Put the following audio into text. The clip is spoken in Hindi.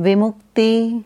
विमुक्ति।